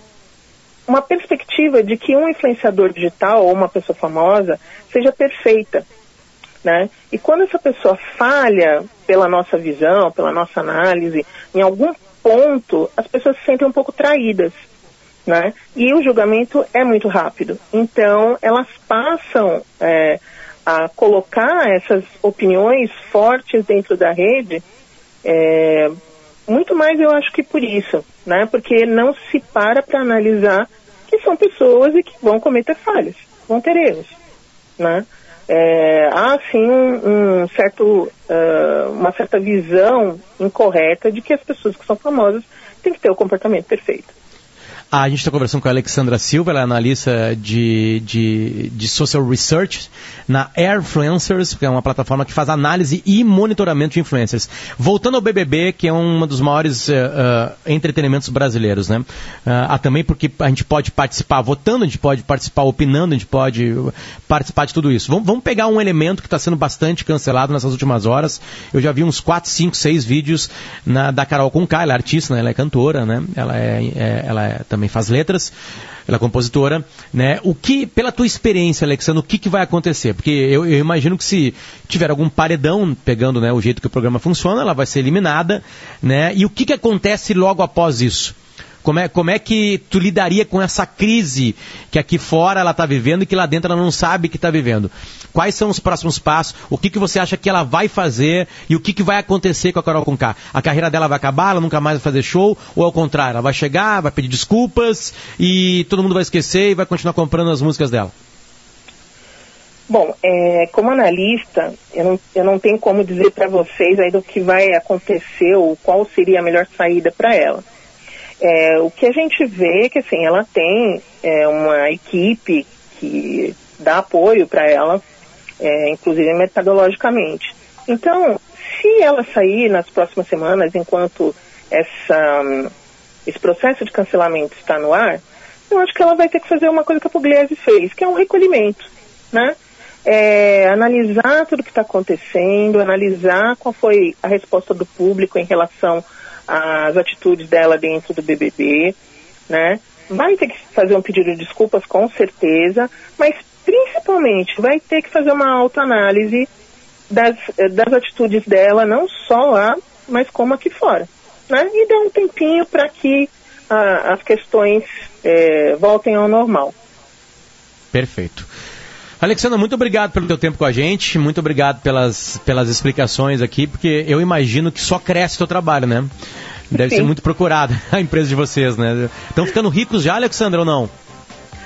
uma perspectiva de que um influenciador digital ou uma pessoa famosa seja perfeita. Né? E quando essa pessoa falha pela nossa visão, pela nossa análise, em algum ponto, as pessoas se sentem um pouco traídas. Né? E o julgamento é muito rápido. Então, elas passam é, a colocar essas opiniões fortes dentro da rede, é, muito mais eu acho que por isso, né? porque não se para para analisar que são pessoas e que vão cometer falhas, vão ter erros. Né? é, há sim um, um certo, uh, uma certa visão incorreta de que as pessoas que são famosas têm que ter o comportamento perfeito. A gente está conversando com a Alexandra Silva, ela é analista de, de, de social research na Airfluencers, que é uma plataforma que faz análise e monitoramento de influencers. Voltando ao BBB, que é um dos maiores uh, entretenimentos brasileiros, né? Uh, também porque a gente pode participar votando, a gente pode participar opinando, a gente pode participar de tudo isso. Vamos, vamos pegar um elemento que está sendo bastante cancelado nessas últimas horas. Eu já vi uns 4, 5, 6 vídeos na, da Carol Conká, ela é artista, né? ela é cantora, né? Ela é, é ela é também também faz letras, ela é compositora, né? O que, pela tua experiência, Alexandre, o que, que vai acontecer? Porque eu, eu, imagino que se tiver algum paredão, pegando né, o jeito que o programa funciona, ela vai ser eliminada, né? E o que, que acontece logo após isso? Como é, como é que tu lidaria com essa crise que aqui fora ela está vivendo e que lá dentro ela não sabe que está vivendo? Quais são os próximos passos? O que, que você acha que ela vai fazer e o que, que vai acontecer com a Carol Conká? A carreira dela vai acabar, ela nunca mais vai fazer show? Ou ao contrário, ela vai chegar, vai pedir desculpas e todo mundo vai esquecer e vai continuar comprando as músicas dela? Bom, é, como analista, eu não, eu não tenho como dizer para vocês aí do que vai acontecer ou qual seria a melhor saída para ela. É, o que a gente vê é que assim, ela tem é, uma equipe que dá apoio para ela, é, inclusive metodologicamente. Então, se ela sair nas próximas semanas, enquanto essa, esse processo de cancelamento está no ar, eu acho que ela vai ter que fazer uma coisa que a Pugliese fez, que é um recolhimento, né? É, analisar tudo o que está acontecendo, analisar qual foi a resposta do público em relação as atitudes dela dentro do BBB, né? Vai ter que fazer um pedido de desculpas com certeza, mas principalmente vai ter que fazer uma autoanálise das, das atitudes dela, não só lá, mas como aqui fora, né? E dar um tempinho para que ah, as questões eh, voltem ao normal. Perfeito. Alexandra, muito obrigado pelo teu tempo com a gente, muito obrigado pelas, pelas explicações aqui, porque eu imagino que só cresce o teu trabalho, né? Deve Sim. ser muito procurada a empresa de vocês, né? Estão ficando ricos já, Alexandra, ou não?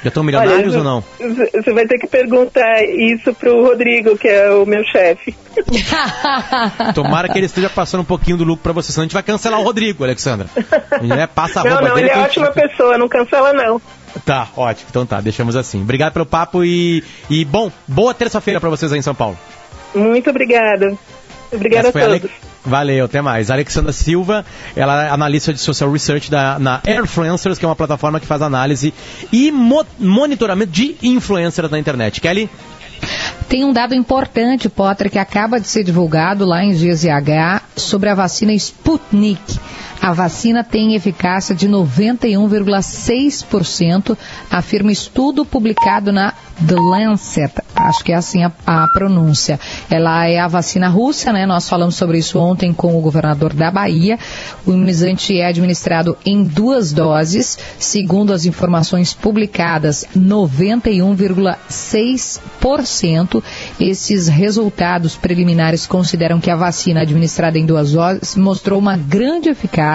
Já estão milionários Olha, ou não? Você vai ter que perguntar isso pro Rodrigo, que é o meu chefe. Tomara que ele esteja passando um pouquinho do lucro para você, senão a gente vai cancelar o Rodrigo, Alexandra. É, passa a não, não, ele é ótima pessoa, não cancela não. Tá, ótimo. Então tá, deixamos assim. Obrigado pelo papo e, e bom, boa terça-feira para vocês aí em São Paulo. Muito obrigada. Obrigada a todos. Ale... Valeu, até mais. Alexandra Silva, ela é analista de social research da, na Airfluencers, que é uma plataforma que faz análise e mo monitoramento de influencers na internet. Kelly? Tem um dado importante, Potter, que acaba de ser divulgado lá em GZH sobre a vacina Sputnik. A vacina tem eficácia de 91,6%, afirma estudo publicado na The Lancet, acho que é assim a, a, pronúncia. Ela é a vacina russa, né? Nós falamos sobre isso ontem com o governador da Bahia. O imunizante é administrado em duas doses, segundo as informações publicadas, 91,6%. Esses resultados preliminares consideram que a vacina administrada em duas doses mostrou uma grande eficácia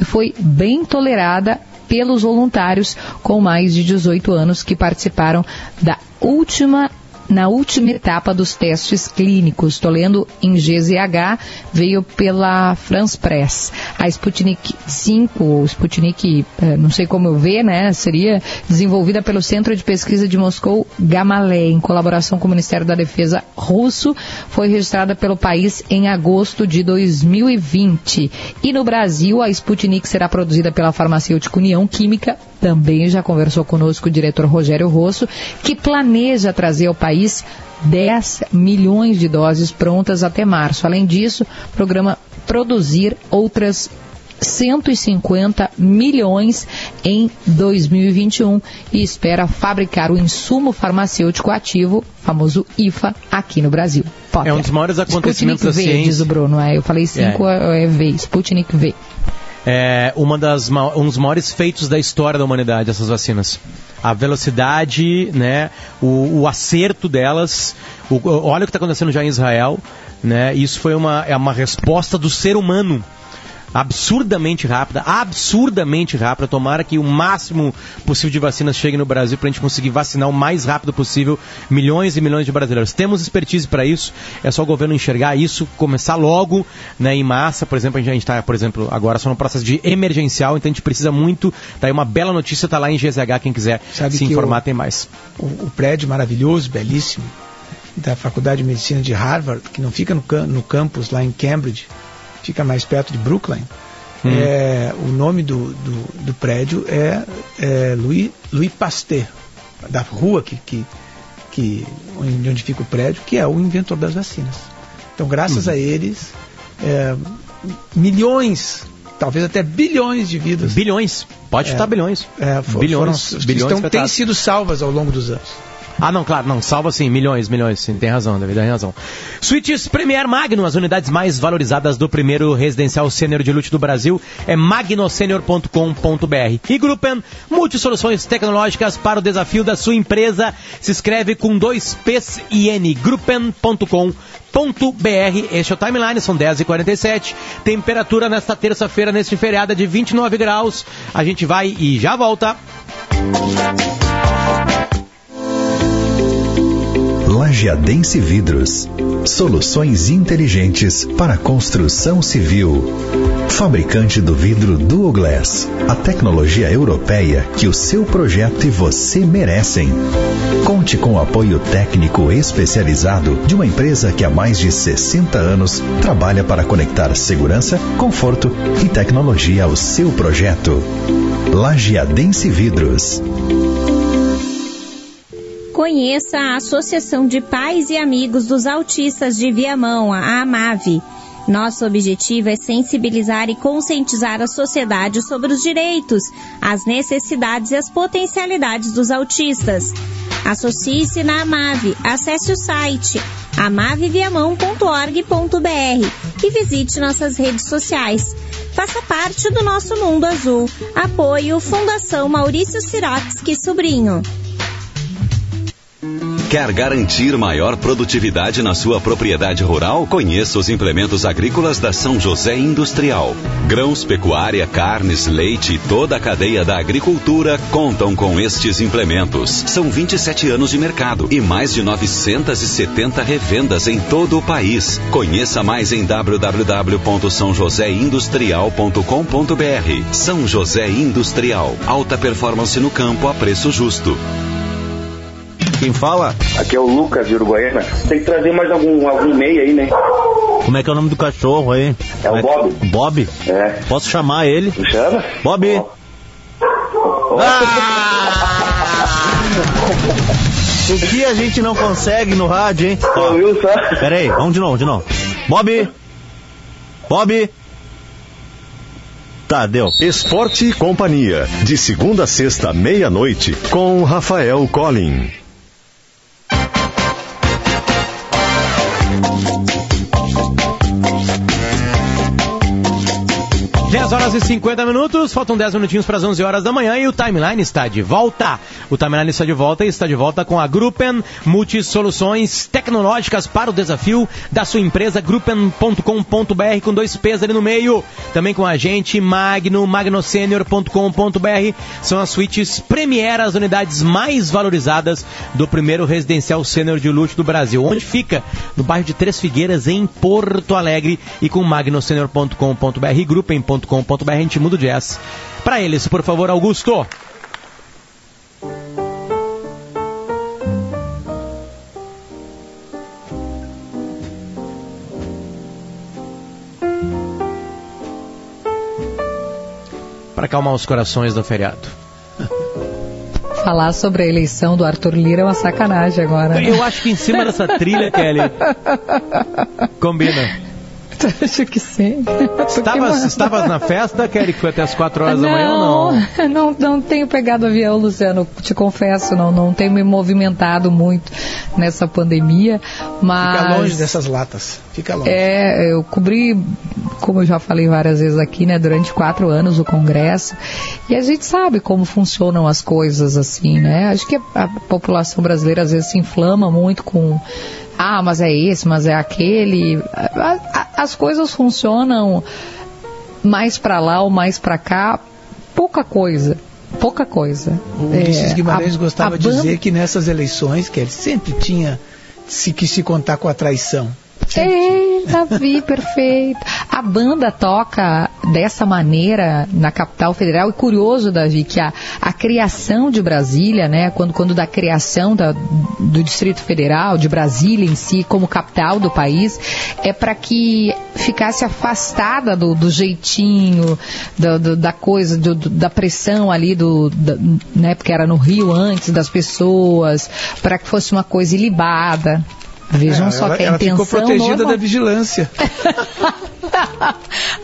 e foi bem tolerada pelos voluntários com mais de 18 anos que participaram da última na última etapa dos testes clínicos. Estou lendo em GZH, veio pela France Press. A Sputnik 5, ou Sputnik, eh, não sei como eu ver, né, seria desenvolvida pelo Centro de Pesquisa de Moscou Gamalé, em colaboração com o Ministério da Defesa russo, foi registrada pelo país em agosto de 2020. E no Brasil, a Sputnik será produzida pela farmacêutica União Química também já conversou conosco o diretor Rogério Rosso, que planeja trazer ao país 10 milhões de doses prontas até março. Além disso, programa produzir outras 150 milhões em 2021 e espera fabricar o insumo farmacêutico ativo, famoso IFA, aqui no Brasil. Potter. É um dos maiores acontecimentos Sputnik da v, ciência. diz o Bruno. É, eu falei 5 é. é V, Sputnik V. É uma das, um dos maiores feitos da história da humanidade, essas vacinas. A velocidade, né, o, o acerto delas. O, olha o que está acontecendo já em Israel. Né, isso foi uma, é uma resposta do ser humano absurdamente rápida, absurdamente rápida. Tomara que o máximo possível de vacinas chegue no Brasil para a gente conseguir vacinar o mais rápido possível milhões e milhões de brasileiros. Temos expertise para isso, é só o governo enxergar isso, começar logo né, em massa. Por exemplo, a gente está, por exemplo, agora só no processo de emergencial, então a gente precisa muito. Daí uma bela notícia está lá em GZH, quem quiser Sabe se informar o, tem mais. O, o prédio maravilhoso, belíssimo, da Faculdade de Medicina de Harvard, que não fica no, no campus lá em Cambridge, fica mais perto de Brooklyn. Hum. É, o nome do, do, do prédio é, é, Louis, Louis Pasteur, da rua que, que, que, onde fica o prédio, que é o inventor das vacinas. Então, graças hum. a eles, é, milhões, talvez até bilhões de vidas. Bilhões, pode estar é, bilhões. É, bilhões, foram, bilhões estão, têm sido salvas ao longo dos anos. Ah, não, claro, não, salva sim, milhões, milhões, sim, tem razão, David, tem razão. Suítes Premier Magno, as unidades mais valorizadas do primeiro residencial sênior de luxo do Brasil, é magnosenior.com.br. E Gruppen, multisoluções tecnológicas para o desafio da sua empresa, se escreve com dois P's e N, gruppen.com.br. Este é o timeline, são 10h47. Temperatura nesta terça-feira, neste feriado, é de 29 graus. A gente vai e já volta. Lajeadense Vidros. Soluções inteligentes para construção civil. Fabricante do vidro Duo Glass. A tecnologia europeia que o seu projeto e você merecem. Conte com o apoio técnico especializado de uma empresa que há mais de 60 anos trabalha para conectar segurança, conforto e tecnologia ao seu projeto. Lajeadense Vidros. Conheça a Associação de Pais e Amigos dos Autistas de Viamão, a AMAVE. Nosso objetivo é sensibilizar e conscientizar a sociedade sobre os direitos, as necessidades e as potencialidades dos autistas. Associe-se na Amave, acesse o site amaveviamão.org.br e visite nossas redes sociais. Faça parte do nosso mundo azul. Apoio Fundação Maurício Sirotsky Sobrinho. Quer garantir maior produtividade na sua propriedade rural? Conheça os implementos agrícolas da São José Industrial. Grãos, pecuária, carnes, leite e toda a cadeia da agricultura contam com estes implementos. São 27 anos de mercado e mais de 970 revendas em todo o país. Conheça mais em www.sãojoséindustrial.com.br. São José Industrial. Alta performance no campo a preço justo. Quem fala? Aqui é o Lucas de Uruguaiana. Tem que trazer mais algum, algum meio aí, né? Como é que é o nome do cachorro aí? É o Bob. Bob? É. Posso chamar ele? Me chama? Bob! Oh. Ah! o que a gente não consegue no rádio, hein? Ó, viu só? Pera aí, vamos de novo, de novo. Bob! Bob! Tá, deu. Esporte e Companhia, de segunda a sexta, meia-noite, com Rafael Collin. 10 horas e 50 minutos, faltam 10 minutinhos para as 11 horas da manhã e o Timeline está de volta. O Timeline está de volta e está de volta com a Gruppen Multisoluções Tecnológicas para o desafio da sua empresa, gruppen.com.br com dois P's ali no meio. Também com a gente, Magno, magnosenior.com.br. São as suítes Premier, as unidades mais valorizadas do primeiro residencial sênior de luxo do Brasil. Onde fica? No bairro de Três Figueiras, em Porto Alegre. E com magnosenior.com.br, gruppen.com com.br a gente muda o jazz. Para eles, por favor, Augusto. Para acalmar os corações do feriado. Falar sobre a eleição do Arthur Lira é uma sacanagem agora. né? Eu acho que em cima dessa trilha, Kelly, combina. Acho que sim. Estavas, estavas na festa, Kelly, que foi até as 4 horas da manhã ou não? não, não, não tenho pegado avião, Luciano, te confesso, não, não tenho me movimentado muito nessa pandemia, mas... Fica longe dessas latas, fica longe. É, eu cobri, como eu já falei várias vezes aqui, né, durante quatro anos o Congresso, e a gente sabe como funcionam as coisas assim, né? Acho que a, a população brasileira às vezes se inflama muito com ah, mas é esse, mas é aquele. As coisas funcionam mais para lá ou mais para cá, pouca coisa. Pouca coisa. O Ulisses É, Guimarães a- gostava de banda- dizer que nessas eleições, que ele sempre tinha se, que se contar com a traição. É, Davi, perfeito. A banda toca dessa maneira na capital federal. E curioso, Davi, que a, a criação de Brasília, né, quando, quando da criação da- do Distrito Federal, de Brasília em si, como capital do país, é para que ficasse afastada do, do jeitinho, do- do- da coisa, da pressão ali, do, da- né, porque era no Rio antes das pessoas, para que fosse uma coisa ilibada. Vejam É, só ela, que a ela intenção ficou protegida normal- da vigilância.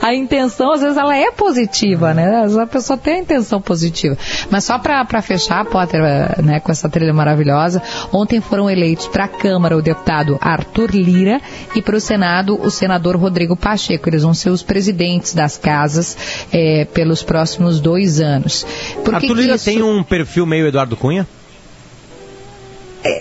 a intenção, às vezes, ela é positiva, né? Às vezes A pessoa tem a intenção positiva. Mas só para fechar, Potter, eh, né, com essa trilha maravilhosa, ontem foram eleitos para a Câmara o deputado Arthur Lira e para o Senado o senador Rodrigo Pacheco. Eles vão ser os presidentes das casas eh, pelos próximos dois anos. Por Arthur que Lira isso- tem um perfil meio Eduardo Cunha?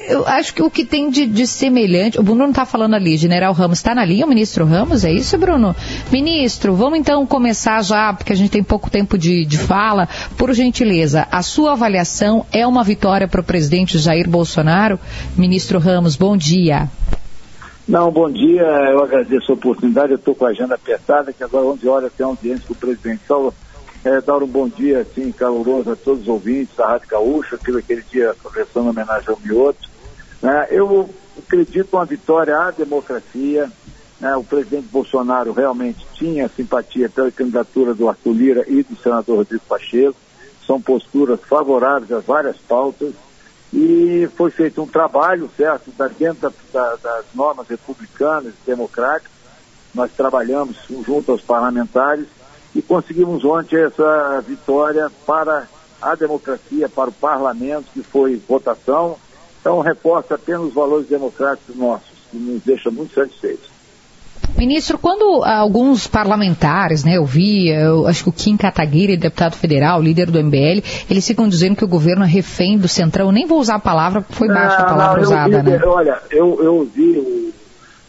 Eu acho que o que tem de, de semelhante. O Bruno não está falando ali, General Ramos. Está na linha o ministro Ramos? É isso, Bruno? Ministro, vamos então começar já, porque a gente tem pouco tempo de, de fala. Por gentileza, a sua avaliação é uma vitória para o presidente Jair Bolsonaro? Ministro Ramos, bom dia. Não, bom dia, eu agradeço a oportunidade, eu estou com a agenda apertada, que agora 11 horas tem audiência com o presidente. Só é, dar um bom dia, assim, caloroso a todos os ouvintes da Rádio Gaúcha, aquele, aquele dia em homenagem ao Mioto. Né? Eu acredito uma vitória à democracia, né? o presidente Bolsonaro realmente tinha simpatia pela candidatura do Arthur Lira e do senador Rodrigo Pacheco, são posturas favoráveis a várias pautas, e foi feito um trabalho, certo, dentro da- das normas republicanas e democráticas. Nós trabalhamos junto aos parlamentares e conseguimos ontem essa vitória para a democracia, para o parlamento, que foi votação. Então, reforça apenas os valores democráticos nossos, que nos deixa muito satisfeitos. Ministro, quando alguns parlamentares, né, eu vi, eu acho que o Kim Kataguiri, deputado federal, líder do MBL, eles ficam dizendo que o governo é refém do Centrão. Eu nem vou usar a palavra, porque foi baixa a Não, palavra não, usada, vi- né? Olha, eu, eu ouvi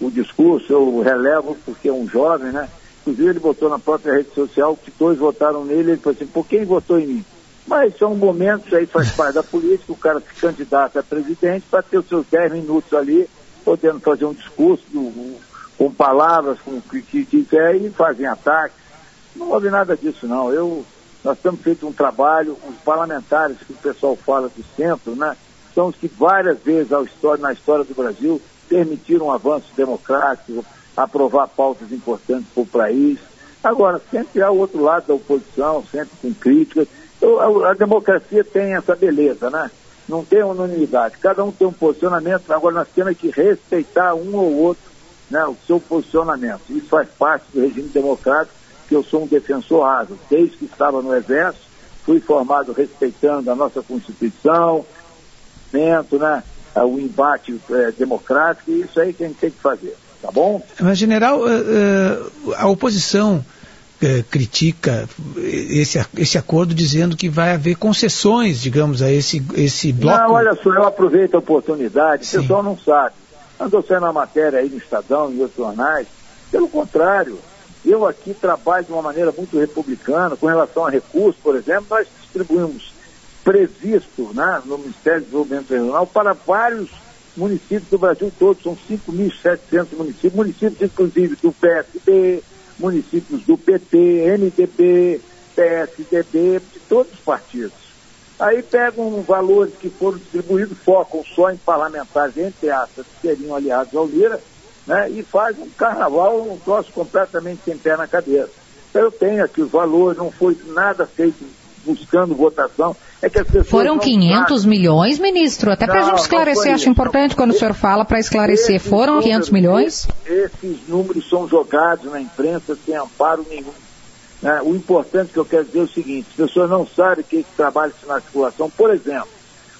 o, o discurso, eu relevo porque é um jovem, né? Inclusive ele botou na própria rede social que dois votaram nele, ele falou assim, por quem votou em mim? Mas são momentos, aí faz parte da política, o cara se candidata a presidente para ter os seus 10 minutos ali, podendo fazer um discurso do- com palavras, com o que, quiser, e fazem ataques. Não houve nada disso, não. Eu, nós temos feito um trabalho, os parlamentares que o pessoal fala do centro, né? São os que várias vezes na história do Brasil permitiram um avanço democrático, aprovar pautas importantes para o país. Agora, sempre há o outro lado da oposição, sempre com críticas. Eu- a, a democracia tem essa beleza, né? Não tem unanimidade. Cada um tem um posicionamento, agora nós temos que respeitar um ou outro, né, o seu posicionamento. Isso faz parte do regime democrático, que eu sou um defensor árduo. Desde que estava no Exército, fui formado respeitando a nossa Constituição, né, o embate eh, democrático, e isso aí que a gente tem que fazer, tá bom? Mas, general, eh, eh, a oposição eh, critica esse, esse acordo dizendo que vai haver concessões, digamos, a esse, esse bloco. Não, olha só, eu aproveito a oportunidade, Sim. o pessoal não sabe. Andou saindo uma matéria aí no Estadão e outros jornais. Pelo contrário, eu aqui trabalho de uma maneira muito republicana, com relação a recursos, por exemplo, nós distribuímos previsto né, no Ministério do Desenvolvimento Regional para vários municípios do Brasil todo, são 5.700 municípios, municípios inclusive do PSB, municípios do PT, MDB, PSDB, de todos os partidos. Aí pegam valores que foram distribuídos, focam só em parlamentares, entre aspas, que seriam aliados ao Lira, né, e fazem um carnaval, um troço completamente sem pé na cabeça. Então eu tenho aqui os valores, não foi nada feito buscando votação. É que as pessoas Foram não 500 sabem. milhões, ministro? Até para a gente esclarecer, acho importante quando o senhor fala para esclarecer. Foram números- 500 milhões? Esses números são jogados na imprensa sem amparo nenhum. né? O importante que eu quero dizer é o seguinte: as pessoas não sabem que esse trabalho na articulação, por exemplo,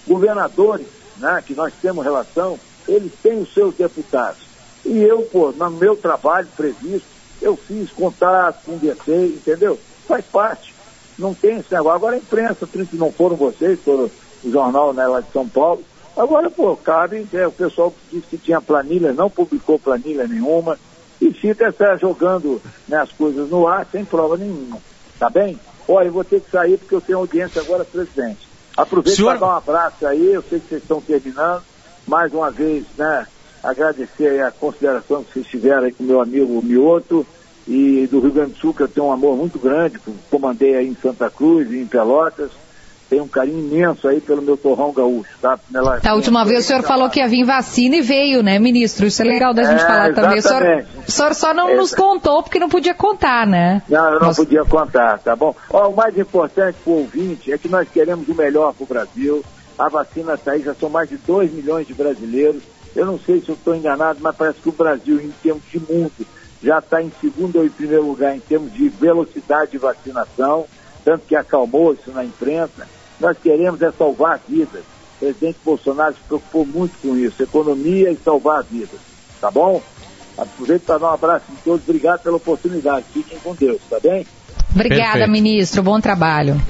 governadores, né, que nós temos relação, eles têm os seus deputados. E eu, pô, no meu trabalho previsto, eu fiz contato, conversei, entendeu? Faz parte. Não tem esse negócio. Agora a imprensa, que não foram vocês, foram o jornal né, lá de São Paulo. Agora, pô, cabe, é, o pessoal que disse que tinha planilha, não publicou planilha nenhuma, e fica essa, jogando né, as coisas no ar sem prova nenhuma. Tá bem? Olha, eu vou ter que sair porque eu tenho audiência agora, presidente. Aproveito Senhor- para dar um abraço aí, eu sei que vocês estão terminando. Mais uma vez, né, agradecer a consideração que vocês tiveram aí com meu amigo Mioto e do Rio Grande do Sul, que eu tenho um amor muito grande, comandei aí em Santa Cruz e em Pelotas. Tenho um carinho imenso aí pelo meu torrão gaúcho, tá? Nela- Da última vez o senhor falou que ia vir vacina e veio, né, ministro? Isso é legal da gente É, falar também. O senhor, exatamente. o senhor só não É, nos contou porque não podia contar, né? Não, eu não podia contar, tá bom? Ó, o mais importante para o ouvinte é que nós queremos o melhor para o Brasil. A vacina está aí, já são mais de 2 milhões de brasileiros. Eu não sei se eu estou enganado, mas parece que o Brasil, em termos de mundo, já está em segundo ou em primeiro lugar em termos de velocidade de vacinação, tanto que acalmou isso na imprensa. Nós queremos é salvar vidas. O presidente Bolsonaro se preocupou muito com isso, economia e salvar vidas. Tá bom? Aproveito para dar um abraço em todos. Obrigado pela oportunidade. Fiquem com Deus, tá bem? Obrigada, Perfeito. ministro. Bom trabalho.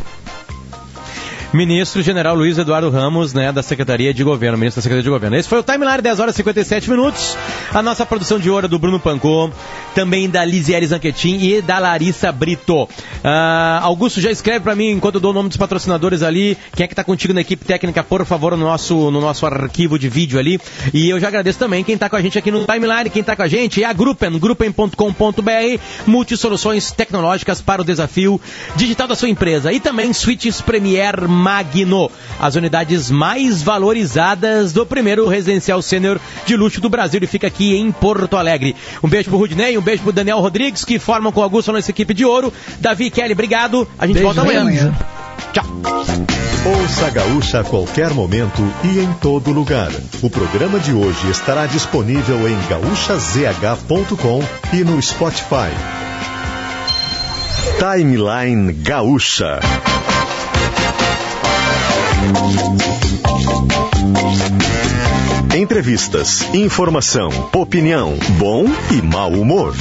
Ministro General Luiz Eduardo Ramos, né, da Secretaria de Governo, ministro da Secretaria de Governo. Esse foi o Timeline, 10 horas e 57 minutos. A nossa produção de ouro é do Bruno Pancô, também da Lisiele Zanquetin e da Larissa Brito. Ah, Augusto já escreve para mim, enquanto eu dou o nome dos patrocinadores ali, quem é que tá contigo na equipe técnica, por favor, no nosso, no nosso arquivo de vídeo ali. E eu já agradeço também quem tá com a gente aqui no Timeline, quem tá com a gente é a Gruppen, gruppen.com.br, multisoluções tecnológicas para o desafio digital da sua empresa. E também Switches Premier Magno, as unidades mais valorizadas do primeiro residencial sênior de luxo do Brasil. Ele fica aqui em Porto Alegre. Um beijo pro Rudney, um beijo pro Daniel Rodrigues, que formam com o Augusto nossa equipe de ouro. Davi Kelly, obrigado. A gente Beijo, volta amanhã. amanhã. Tchau. Ouça a Gaúcha a qualquer momento e em todo lugar. O programa de hoje estará disponível em gaúchazh.com e no Spotify. Timeline Gaúcha. Entrevistas, informação, opinião, bom e mau humor.